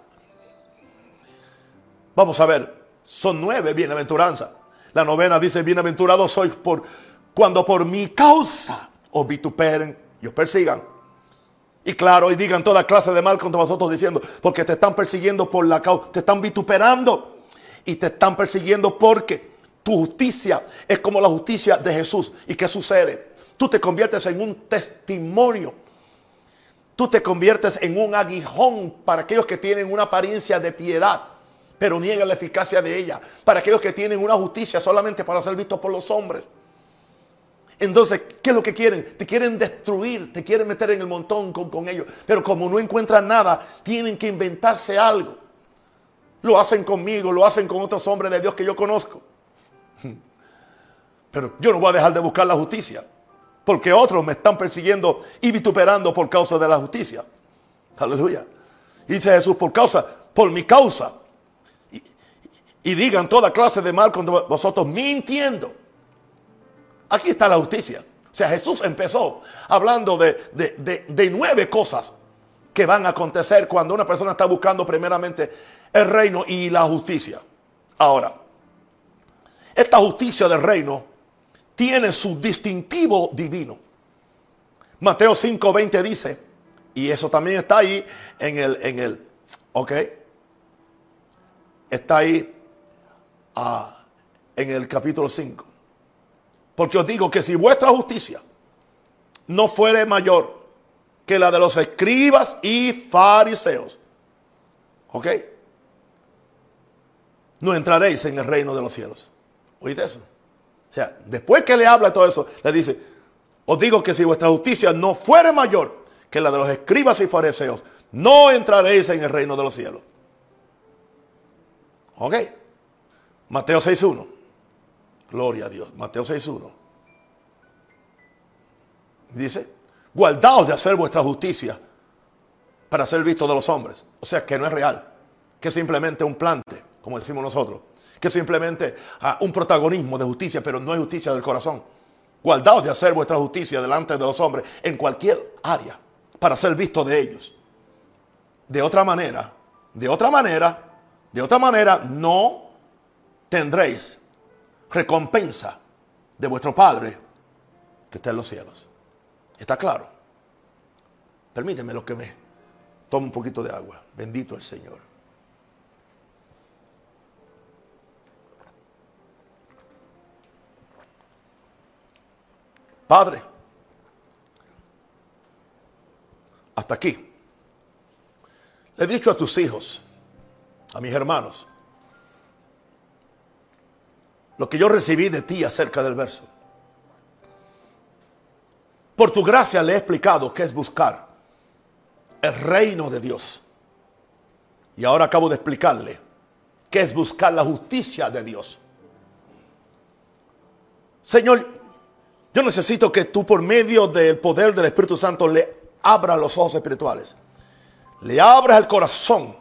S1: Vamos a ver, son nueve bienaventuranzas. La novena dice, bienaventurados sois por cuando por mi causa os vituperen y os persigan. Y claro, y digan toda clase de mal contra vosotros diciendo, porque te están persiguiendo por la causa, te están vituperando y te están persiguiendo porque tu justicia es como la justicia de Jesús. ¿Y qué sucede? Tú te conviertes en un testimonio. Tú te conviertes en un aguijón para aquellos que tienen una apariencia de piedad, pero niegan la eficacia de ella. Para aquellos que tienen una justicia solamente para ser vistos por los hombres. Entonces, ¿qué es lo que quieren? Te quieren destruir, te quieren meter en el montón con, con ellos. Pero como no encuentran nada, tienen que inventarse algo. Lo hacen conmigo, lo hacen con otros hombres de Dios que yo conozco. Pero yo no voy a dejar de buscar la justicia. Porque otros me están persiguiendo y vituperando por causa de la justicia. Aleluya. dice Jesús, por causa, por mi causa. Y, digan toda clase de mal contra vosotros mintiendo. Aquí está la justicia. O sea, Jesús empezó hablando de, de nueve cosas que van a acontecer cuando una persona está buscando primeramente el reino y la justicia. Ahora, esta justicia del reino tiene su distintivo divino. Mateo 5:20 dice, y eso también está ahí en el, en el, ok. está ahí ah, en el capítulo 5. Porque os digo que si vuestra justicia no fuere mayor que la de los escribas y fariseos, ¿ok? No entraréis en el reino de los cielos. ¿Oíste eso? O sea, después que le habla todo eso, le dice, os digo que si vuestra justicia no fuere mayor que la de los escribas y fariseos, no entraréis en el reino de los cielos. ¿Ok? Mateo 6.1. Gloria a Dios. Mateo 6.1. Dice, guardaos de hacer vuestra justicia para ser visto de los hombres. O sea, que no es real. Que es simplemente un plante, como decimos nosotros. Simplemente ah, un protagonismo de justicia, pero no es justicia del corazón. Guardaos de hacer vuestra justicia delante de los hombres en cualquier área para ser visto de ellos. De otra manera, de otra manera, de otra manera no tendréis recompensa de vuestro Padre que está en los cielos. ¿Está claro? Permíteme lo que me tome un poquito de agua. Bendito el Señor. Padre, hasta aquí. Le he dicho a tus hijos, a mis hermanos, lo que yo recibí de ti acerca del verso. Por tu gracia le he explicado qué es buscar el reino de Dios. Y ahora acabo de explicarle qué es buscar la justicia de Dios. Señor, yo necesito que tú por medio del poder del Espíritu Santo le abras los ojos espirituales. Le abras el corazón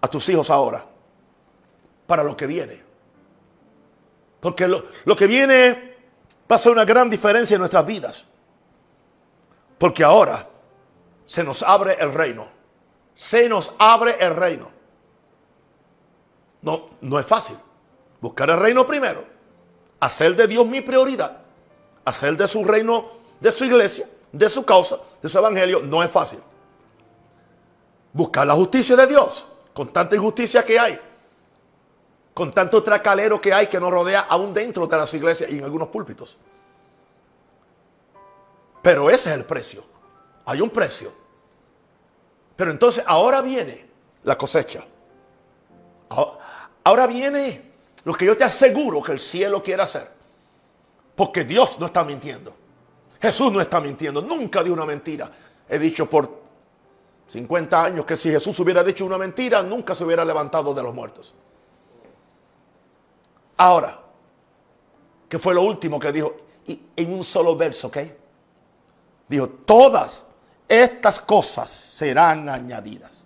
S1: a tus hijos ahora para lo que viene. Porque lo, lo que viene va a ser una gran diferencia en nuestras vidas. Porque ahora se nos abre el reino. Se nos abre el reino. No, no es fácil. Buscar el reino primero. Hacer de Dios mi prioridad. Hacer de su reino, de su iglesia, de su causa, de su evangelio, no es fácil. Buscar la justicia de Dios, con tanta injusticia que hay, con tanto tracalero que hay que nos rodea aún dentro de las iglesias y en algunos púlpitos. Pero ese es el precio. Hay un precio. Pero entonces ahora viene la cosecha. Ahora viene lo que yo te aseguro que el cielo quiere hacer. Porque Dios no está mintiendo. Jesús no está mintiendo. Nunca dio una mentira. He dicho por 50 años que si Jesús hubiera dicho una mentira, nunca se hubiera levantado de los muertos. Ahora, que fue lo último que dijo, y en un solo verso, ¿ok? Dijo, todas estas cosas serán añadidas.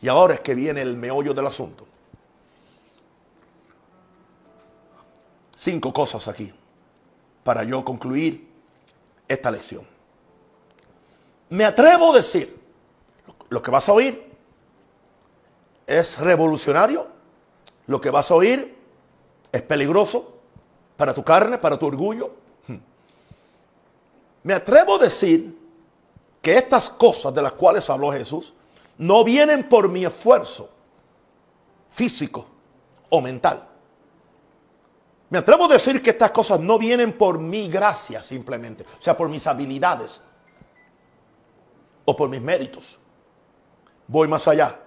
S1: Y ahora es que viene el meollo del asunto. Cinco cosas aquí para yo concluir esta lección. Me atrevo a decir lo que vas a oír es revolucionario, lo que vas a oír es peligroso para tu carne, para tu orgullo. Me atrevo a decir que estas cosas de las cuales habló Jesús no vienen por mi esfuerzo físico o mental. Me atrevo a decir que estas cosas no vienen por mi gracia simplemente, o sea, por mis habilidades o por mis méritos voy más allá.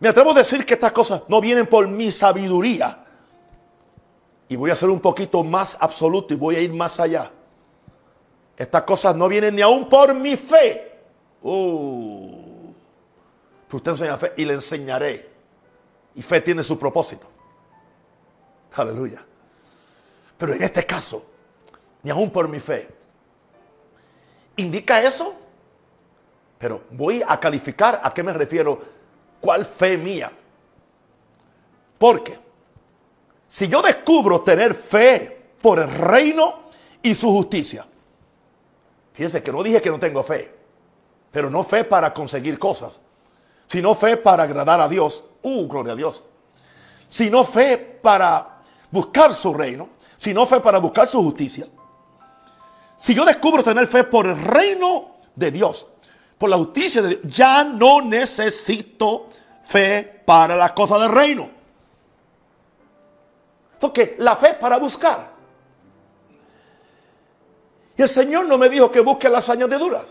S1: Me atrevo a decir que estas cosas no vienen por mi sabiduría. Y voy a ser un poquito más absoluto y voy a ir más allá. Estas cosas no vienen ni aún por mi fe. Uh, usted enseña fe y le enseñaré. Y fe tiene su propósito. Aleluya. Pero en este caso, ni aún por mi fe. ¿Indica eso? Pero voy a calificar a qué me refiero, cuál fe mía. Porque si yo descubro tener fe por el reino y su justicia, fíjense que no dije que no tengo fe, pero no fe para conseguir cosas, sino fe para agradar a Dios. Uh, gloria a Dios. Sino fe para buscar su reino, sino fe para buscar su justicia. Si yo descubro tener fe por el reino de Dios, por la justicia de Dios, ya no necesito fe para las cosas del reino. Porque la fe es para buscar. Y el Señor no me dijo que busque las añadiduras.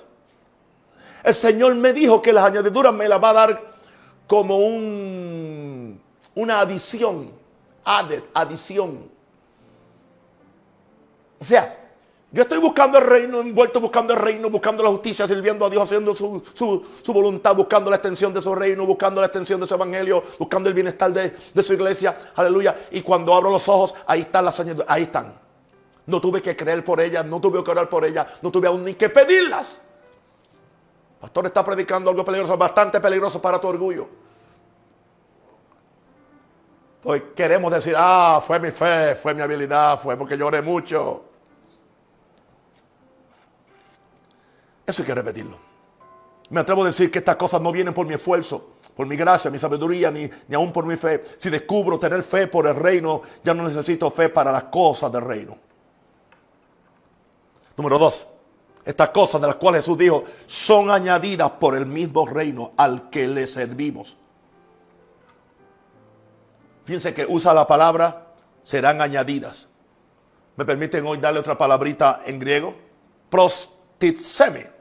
S1: El Señor me dijo que las añadiduras me las va a dar como un, una adición. Adición. O sea, yo estoy buscando el reino, envuelto buscando el reino, buscando la justicia, sirviendo a Dios, haciendo su, voluntad, buscando la extensión de su reino, buscando la extensión de su evangelio, buscando el bienestar de, su iglesia. Aleluya. Y cuando abro los ojos, ahí están las añadiduras, ahí están. No tuve que creer por ellas, no tuve que orar por ellas, no tuve aún ni que pedirlas. Pastor está predicando algo peligroso, bastante peligroso para tu orgullo. Hoy queremos decir, ah, fue mi fe, fue mi habilidad, fue porque lloré mucho. Eso hay que repetirlo. Me atrevo a decir que estas cosas no vienen por mi esfuerzo, por mi gracia, mi sabiduría, ni, ni aún por mi fe. Si descubro tener fe por el reino, ya no necesito fe para las cosas del reino. Número dos, estas cosas de las cuales Jesús dijo son añadidas por el mismo reino al que le servimos. Fíjense que usa la palabra serán añadidas. ¿Me permiten hoy darle otra palabrita en griego? Prostitsemi.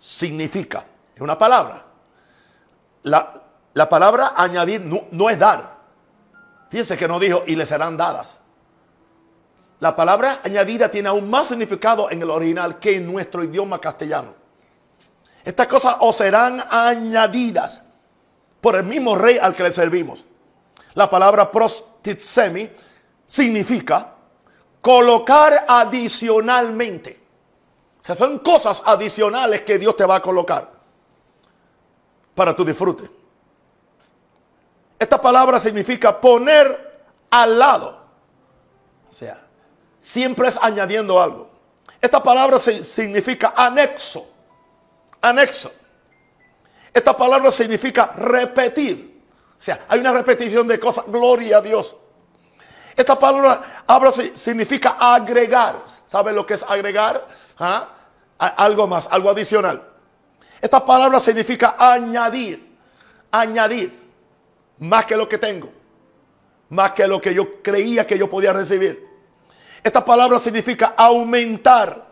S1: Significa, es una palabra. La, palabra añadir no, no es dar. Fíjense que no dijo y le serán dadas. La palabra añadida tiene aún más significado en el original que en nuestro idioma castellano. Estas cosas os serán añadidas por el mismo rey al que le servimos. La palabra prostitsemi significa colocar adicionalmente. O sea, son cosas adicionales que Dios te va a colocar para tu disfrute. Esta palabra significa poner al lado. O sea, siempre es añadiendo algo. Esta palabra significa anexo. Anexo. Esta palabra significa repetir. O sea, hay una repetición de cosas. Gloria a Dios. Esta palabra significa agregar. ¿Sabe lo que es agregar? ¿Ah? Algo más, algo adicional. Esta palabra significa añadir. Añadir. Más que lo que tengo. Más que lo que yo creía que yo podía recibir. Esta palabra significa aumentar,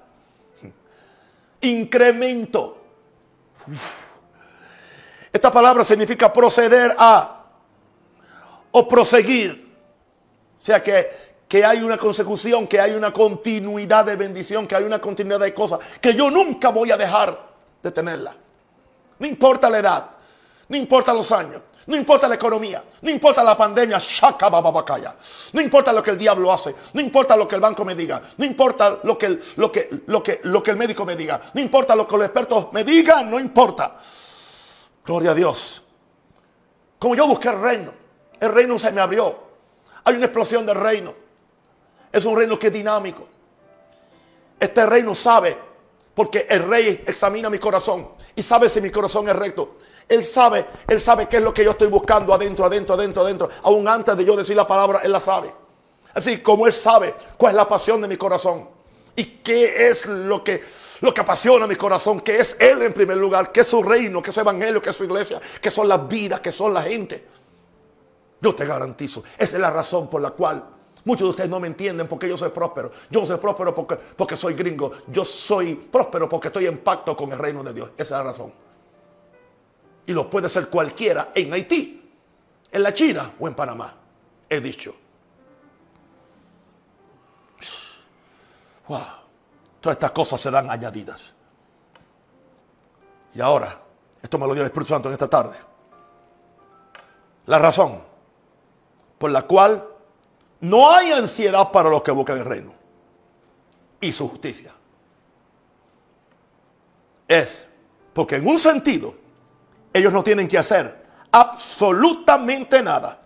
S1: incremento. Esta palabra significa proceder a o proseguir. O sea que, que hay una consecución, que hay una continuidad de bendición, que hay una continuidad de cosas que yo nunca voy a dejar de tenerla. No importa la edad, no importa los años, no importa la economía, no importa la pandemia, no importa lo que el diablo hace, no importa lo que el banco me diga, no importa lo que lo que, lo que, lo que el médico me diga, no importa lo que los expertos me digan, no importa. Gloria a Dios. Como yo busqué el reino, el reino se me abrió. Hay una explosión del reino. Es un reino que es dinámico. Este reino sabe, porque el rey examina mi corazón y sabe si mi corazón es recto. Él sabe, Él sabe qué es lo que yo estoy buscando adentro, adentro, adentro, adentro. Aún antes de yo decir la palabra, Él la sabe. Así como Él sabe cuál es la pasión de mi corazón. Y qué es lo que, lo que apasiona mi corazón. Que es Él en primer lugar. Que es su reino, que es su evangelio, que es su iglesia. Que son las vidas, que son la gente. Yo te garantizo. Esa es la razón por la cual Muchos de ustedes no me entienden porque yo soy próspero. Yo soy próspero porque, porque soy gringo. Yo soy próspero porque estoy en pacto con el reino de Dios. Esa es la razón y lo puede ser cualquiera en Haití, en la China o en Panamá. He dicho. Wow. Todas estas cosas serán añadidas. Y ahora, esto me lo dio el Espíritu Santo en esta tarde. La razón por la cual no hay ansiedad para los que buscan el reino. Y su justicia. Es porque en un sentido ellos no tienen que hacer absolutamente nada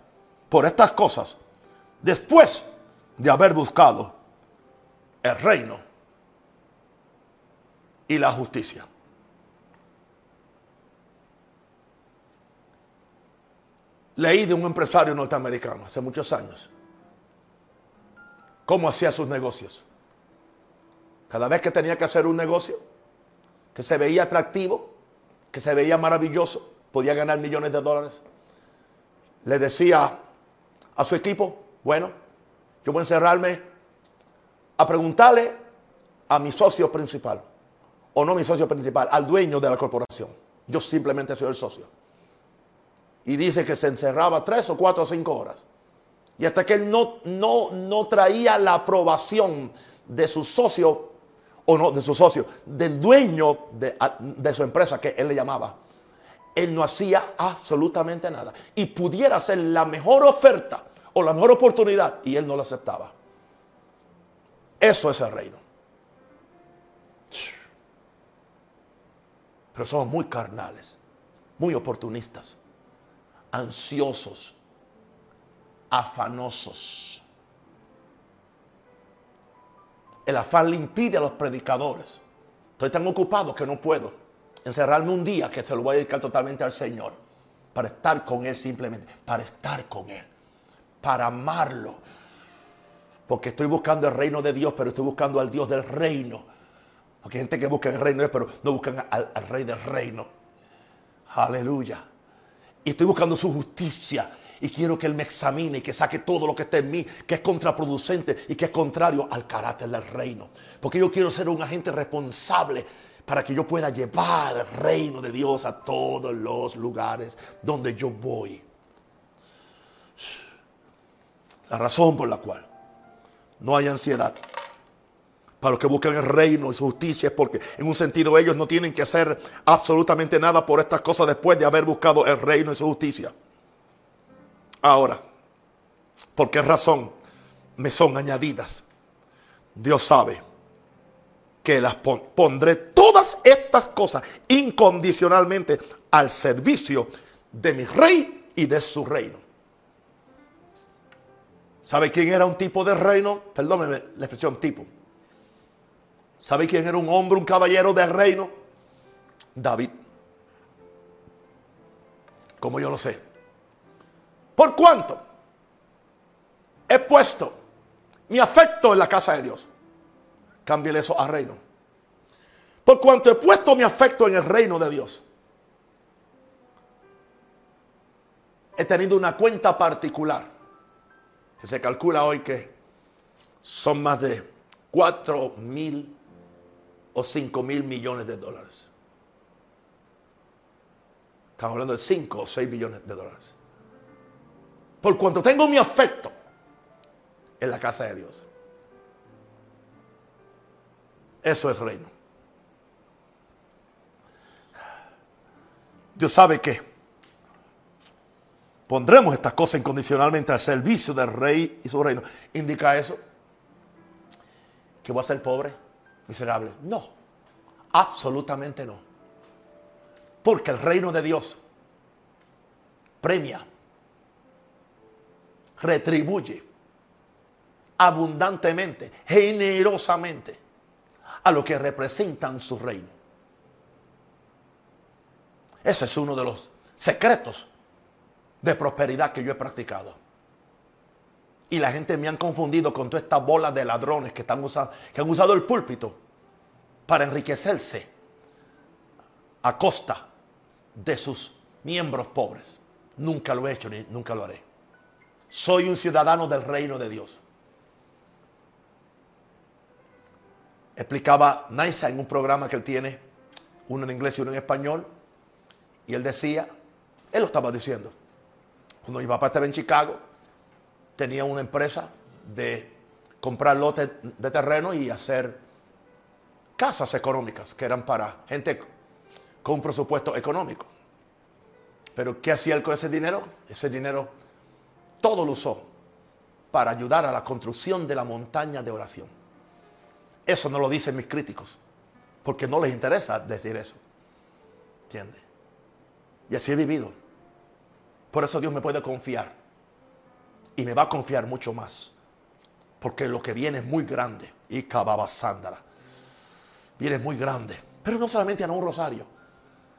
S1: por estas cosas después de haber buscado el reino y la justicia. Leí de un empresario norteamericano hace muchos años cómo hacía sus negocios. Cada vez que tenía que hacer un negocio que se veía atractivo, que se veía maravilloso, podía ganar millones de dólares. le decía a su equipo, bueno, yo voy a encerrarme a preguntarle a mi socio principal, o no mi socio principal, al dueño de la corporación. Yo simplemente soy el socio. Y dice que se encerraba tres o cuatro o cinco horas. Y hasta que él no, no, no traía la aprobación de su socio, o no, de su socio, del dueño de, de su empresa que él le llamaba, él no hacía absolutamente nada. Y pudiera ser la mejor oferta o la mejor oportunidad y él no la aceptaba. Eso es el reino. Pero somos muy carnales, muy oportunistas, ansiosos, afanosos. El afán le impide a los predicadores. Estoy tan ocupado que no puedo encerrarme un día que se lo voy a dedicar totalmente al Señor. Para estar con Él simplemente. Para estar con Él. Para amarlo. Porque estoy buscando el reino de Dios, pero estoy buscando al Dios del reino. Porque hay gente que busca el reino, pero no buscan al, al rey del reino. Aleluya. Y estoy buscando su justicia y quiero que Él me examine y que saque todo lo que está en mí, que es contraproducente y que es contrario al carácter del reino. Porque yo quiero ser un agente responsable para que yo pueda llevar el reino de Dios a todos los lugares donde yo voy. La razón por la cual no hay ansiedad para los que buscan el reino y su justicia es porque en un sentido ellos no tienen que hacer absolutamente nada por estas cosas después de haber buscado el reino y su justicia. Ahora, ¿por qué razón me son añadidas? Dios sabe que las pondré todas estas cosas incondicionalmente al servicio de mi rey y de su reino. ¿Sabe quién era un tipo de reino? Perdóneme la expresión tipo. ¿Sabe quién era un hombre, un caballero de reino? David. Como yo lo sé. ¿Por cuánto? He puesto mi afecto en la casa de Dios. Cámbiale eso a reino. Por cuanto he puesto mi afecto en el reino de Dios. He tenido una cuenta particular. Que se calcula hoy que son más de 4 mil o 5 mil millones de dólares. Estamos hablando de 5 o 6 billones de dólares. Por cuanto tengo mi afecto en la casa de Dios. Eso es reino. Dios sabe que pondremos estas cosas incondicionalmente al servicio del rey y su reino. ¿Indica eso? ¿Que voy a ser pobre? ¿Miserable? No, absolutamente no. Porque el reino de Dios premia, retribuye abundantemente, generosamente a lo que representan su reino. Ese es uno de los secretos de prosperidad que yo he practicado. Y la gente me han confundido con toda esta bola de ladrones que, están usando, que han usado el púlpito para enriquecerse a costa de sus miembros pobres. Nunca lo he hecho ni nunca lo haré. Soy un ciudadano del reino de Dios. explicaba Naisa en un programa que él tiene, uno en inglés y uno en español, y él decía, él lo estaba diciendo, cuando mi papá estaba en Chicago, tenía una empresa de comprar lotes de terreno y hacer casas económicas que eran para gente con un presupuesto económico. Pero ¿qué hacía él con ese dinero? Ese dinero todo lo usó para ayudar a la construcción de la montaña de oración. Eso no lo dicen mis críticos, porque no les interesa decir eso. ¿Entiendes? Y así he vivido. Por eso Dios me puede confiar. Y me va a confiar mucho más. Porque lo que viene es muy grande. Y sándara. Viene muy grande. Pero no solamente a un rosario,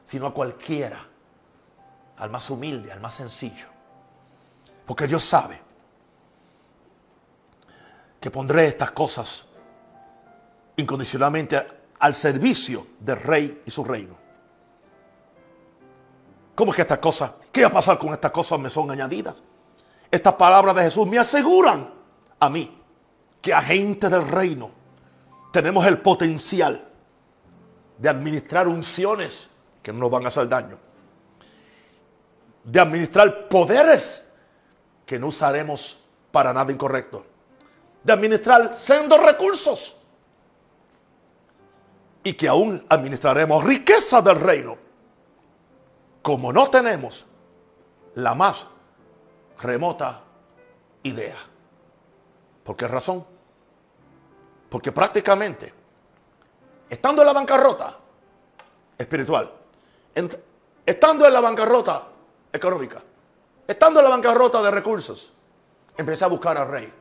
S1: sino a cualquiera. Al más humilde, al más sencillo. Porque Dios sabe que pondré estas cosas incondicionalmente al servicio del rey y su reino. ¿Cómo es que estas cosas, qué va a pasar con estas cosas me son añadidas? Estas palabras de Jesús me aseguran a mí que agentes del reino tenemos el potencial de administrar unciones que no nos van a hacer daño, de administrar poderes que no usaremos para nada incorrecto, de administrar sendos recursos y que aún administraremos riqueza del reino, como no tenemos la más remota idea. ¿Por qué razón? Porque prácticamente, estando en la bancarrota espiritual, estando en la bancarrota económica, estando en la bancarrota de recursos, empecé a buscar al rey.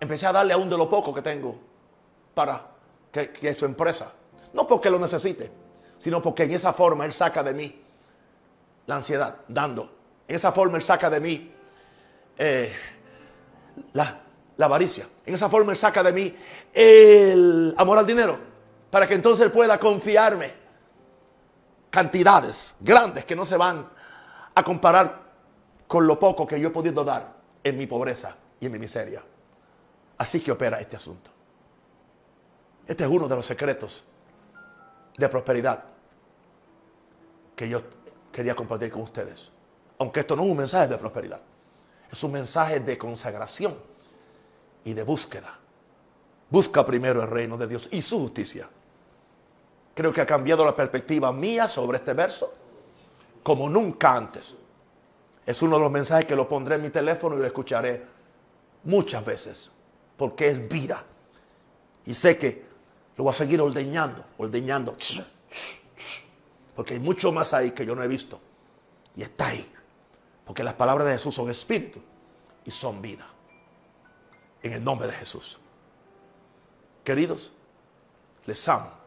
S1: Empecé a darle aún de lo poco que tengo para que, su empresa. No porque lo necesite, sino porque en esa forma Él saca de mí la ansiedad, dando. En esa forma Él saca de mí eh, la, la avaricia. En esa forma Él saca de mí el amor al dinero. Para que entonces Él pueda confiarme cantidades grandes que no se van a comparar con lo poco que yo he podido dar en mi pobreza y en mi miseria. Así que opera este asunto. Este es uno de los secretos de prosperidad que yo quería compartir con ustedes. Aunque esto no es un mensaje de prosperidad, es un mensaje de consagración y de búsqueda. Busca primero el reino de Dios y su justicia. Creo que ha cambiado la perspectiva mía sobre este verso como nunca antes. Es uno de los mensajes que lo pondré en mi teléfono y lo escucharé muchas veces, porque es vida. Y sé que lo voy a seguir ordeñando, ordeñando. Porque hay mucho más ahí que yo no he visto. Y está ahí. Porque las palabras de Jesús son espíritu y son vida. En el nombre de Jesús. Queridos, les amo